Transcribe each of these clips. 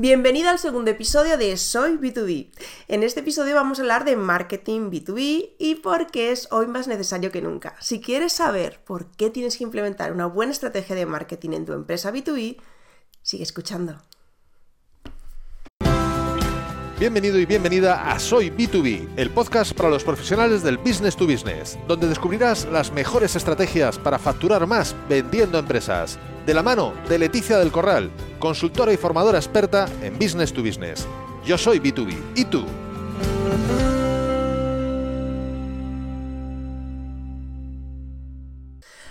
Bienvenido al segundo episodio de Soy B2B. En este episodio vamos a hablar de marketing B2B y por qué es hoy más necesario que nunca. Si quieres saber por qué tienes que implementar una buena estrategia de marketing en tu empresa B2B, sigue escuchando. Bienvenido y bienvenida a Soy B2B, el podcast para los profesionales del business to business, donde descubrirás las mejores estrategias para facturar más vendiendo empresas de la mano de Leticia del Corral, consultora y formadora experta en Business to Business. Yo soy B2B. ¿Y tú?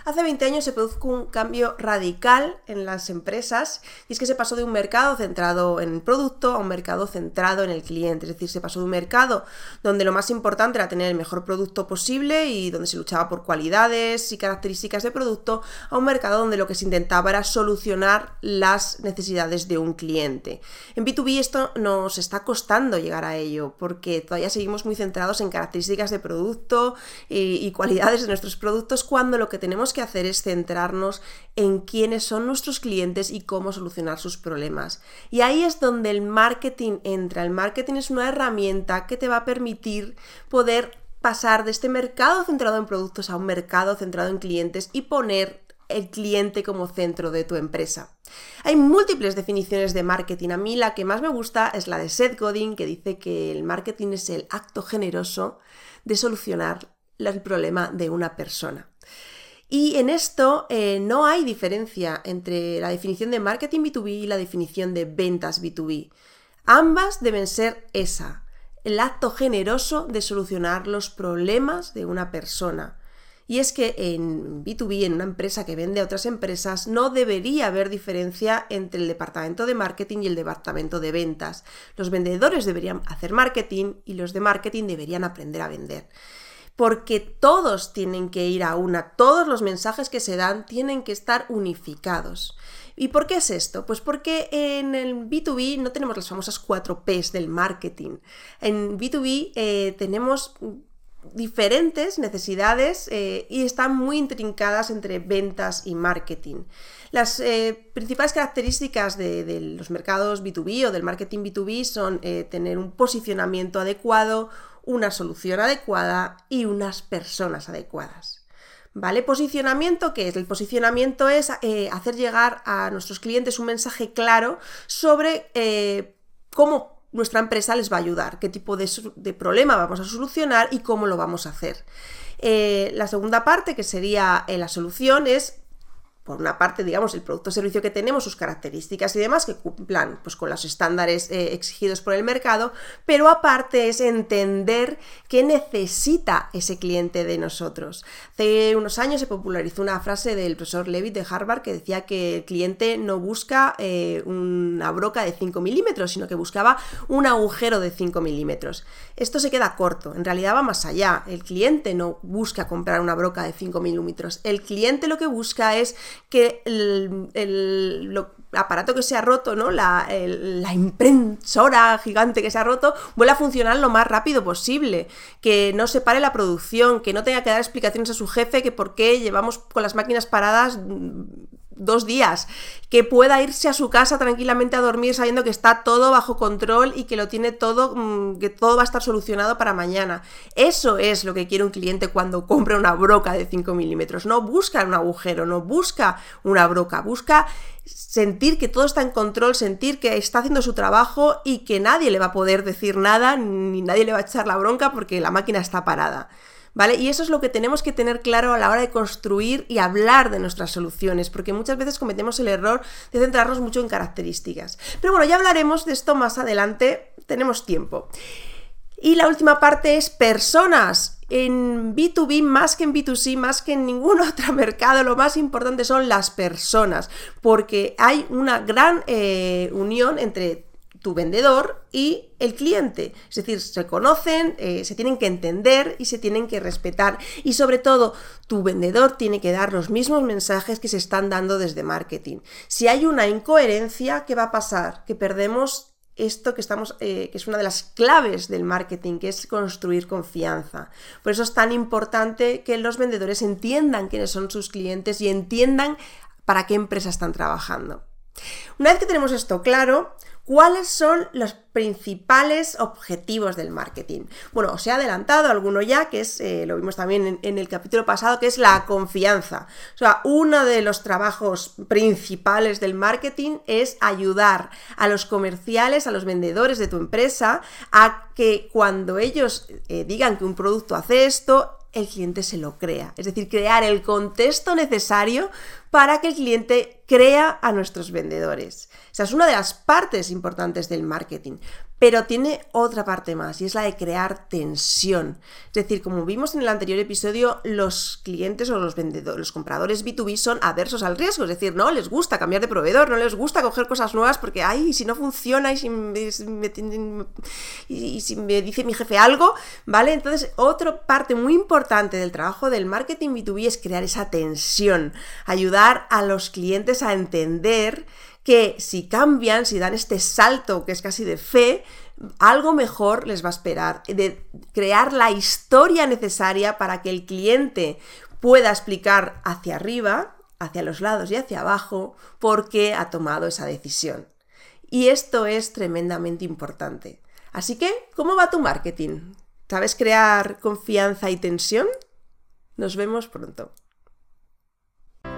Hace 20 años se produjo un cambio radical en las empresas y es que se pasó de un mercado centrado en el producto a un mercado centrado en el cliente. Es decir, se pasó de un mercado donde lo más importante era tener el mejor producto posible y donde se luchaba por cualidades y características de producto a un mercado donde lo que se intentaba era solucionar las necesidades de un cliente. En B2B esto nos está costando llegar a ello porque todavía seguimos muy centrados en características de producto y, y cualidades de nuestros productos cuando lo que tenemos que que hacer es centrarnos en quiénes son nuestros clientes y cómo solucionar sus problemas. Y ahí es donde el marketing entra. El marketing es una herramienta que te va a permitir poder pasar de este mercado centrado en productos a un mercado centrado en clientes y poner el cliente como centro de tu empresa. Hay múltiples definiciones de marketing. A mí la que más me gusta es la de Seth Godin, que dice que el marketing es el acto generoso de solucionar el problema de una persona. Y en esto eh, no hay diferencia entre la definición de marketing B2B y la definición de ventas B2B. Ambas deben ser esa, el acto generoso de solucionar los problemas de una persona. Y es que en B2B, en una empresa que vende a otras empresas, no debería haber diferencia entre el departamento de marketing y el departamento de ventas. Los vendedores deberían hacer marketing y los de marketing deberían aprender a vender porque todos tienen que ir a una, todos los mensajes que se dan tienen que estar unificados. ¿Y por qué es esto? Pues porque en el B2B no tenemos las famosas cuatro Ps del marketing. En B2B eh, tenemos diferentes necesidades eh, y están muy intrincadas entre ventas y marketing. Las eh, principales características de, los mercados B2B o del marketing B2B son tener un posicionamiento adecuado, una solución adecuada y unas personas adecuadas. ¿Vale? Posicionamiento, ¿qué es? El posicionamiento es eh, hacer llegar a nuestros clientes un mensaje claro sobre eh, cómo nuestra empresa les va a ayudar, qué tipo de, problema vamos a solucionar y cómo lo vamos a hacer. Eh, la segunda parte, que sería la solución, es por una parte, digamos, el producto o servicio que tenemos, sus características y demás, que cumplan pues, con los estándares eh, exigidos por el mercado, pero aparte es entender qué necesita ese cliente de nosotros. Hace unos años se popularizó una frase del profesor Levitt de Harvard que decía que el cliente no busca eh, una broca de 5 milímetros, sino que buscaba un agujero de 5 milímetros. Esto se queda corto, en realidad va más allá. El cliente no busca comprar una broca de 5 milímetros, el cliente lo que busca es que el, aparato que se ha roto, ¿no? La, la, impresora gigante que se ha roto, vuelva a funcionar lo más rápido posible, que no se pare la producción, que no tenga que dar explicaciones a su jefe que por qué llevamos con las máquinas paradas dos días, que pueda irse a su casa tranquilamente a dormir sabiendo que está todo bajo control y que lo tiene todo, mm, que todo va a estar solucionado para mañana. Eso es lo que quiere un cliente cuando compra una broca de 5 milímetros. No busca un agujero, no busca una broca, busca sentir que todo está en control, sentir que está haciendo su trabajo y que nadie le va a poder decir nada, ni nadie le va a echar la bronca porque la máquina está parada. ¿Vale? Y eso es lo que tenemos que tener claro a la hora de construir y hablar de nuestras soluciones, porque muchas veces cometemos el error de centrarnos mucho en características. Pero bueno, ya hablaremos de esto más adelante, tenemos tiempo. Y la última parte es personas. En B2B, más que en B2C, más que en ningún otro mercado, lo más importante son las personas, porque hay una gran eh, unión entre tu vendedor y el cliente. Es decir, se conocen, eh, se tienen que entender y se tienen que respetar. Y sobre todo, tu vendedor tiene que dar los mismos mensajes que se están dando desde marketing. Si hay una incoherencia, ¿qué va a pasar? Que perdemos esto que estamos, eh, que es una de las claves del marketing, que es construir confianza. Por eso es tan importante que los vendedores entiendan quiénes son sus clientes y entiendan para qué empresa están trabajando. Una vez que tenemos esto claro, ¿Cuáles son los principales objetivos del marketing? Bueno, os he adelantado alguno ya, que es, eh, lo vimos también en, el capítulo pasado, que es la confianza. O sea, uno de los trabajos principales del marketing es ayudar a los comerciales, a los vendedores de tu empresa, a que cuando ellos eh, digan que un producto hace esto, el cliente se lo crea. Es decir, crear el contexto necesario para que el cliente crea a nuestros vendedores. Esa es una de las partes importantes del marketing. Pero tiene otra parte más y es la de crear tensión. Es decir, como vimos en el anterior episodio, los clientes o los vendedores, los compradores B2B son aversos al riesgo. Es decir, no les gusta cambiar de proveedor, no les gusta coger cosas nuevas porque, ay, si no funciona y si me, y si me dice mi jefe algo, ¿vale? Entonces, otra parte muy importante del trabajo del marketing B2B es crear esa tensión, ayudar a los clientes a entender que si cambian, si dan este salto que es casi de fe, algo mejor les va a esperar, de crear la historia necesaria para que el cliente pueda explicar hacia arriba, hacia los lados y hacia abajo por qué ha tomado esa decisión. Y esto es tremendamente importante. Así que, ¿cómo va tu marketing? ¿Sabes crear confianza y tensión? Nos vemos pronto.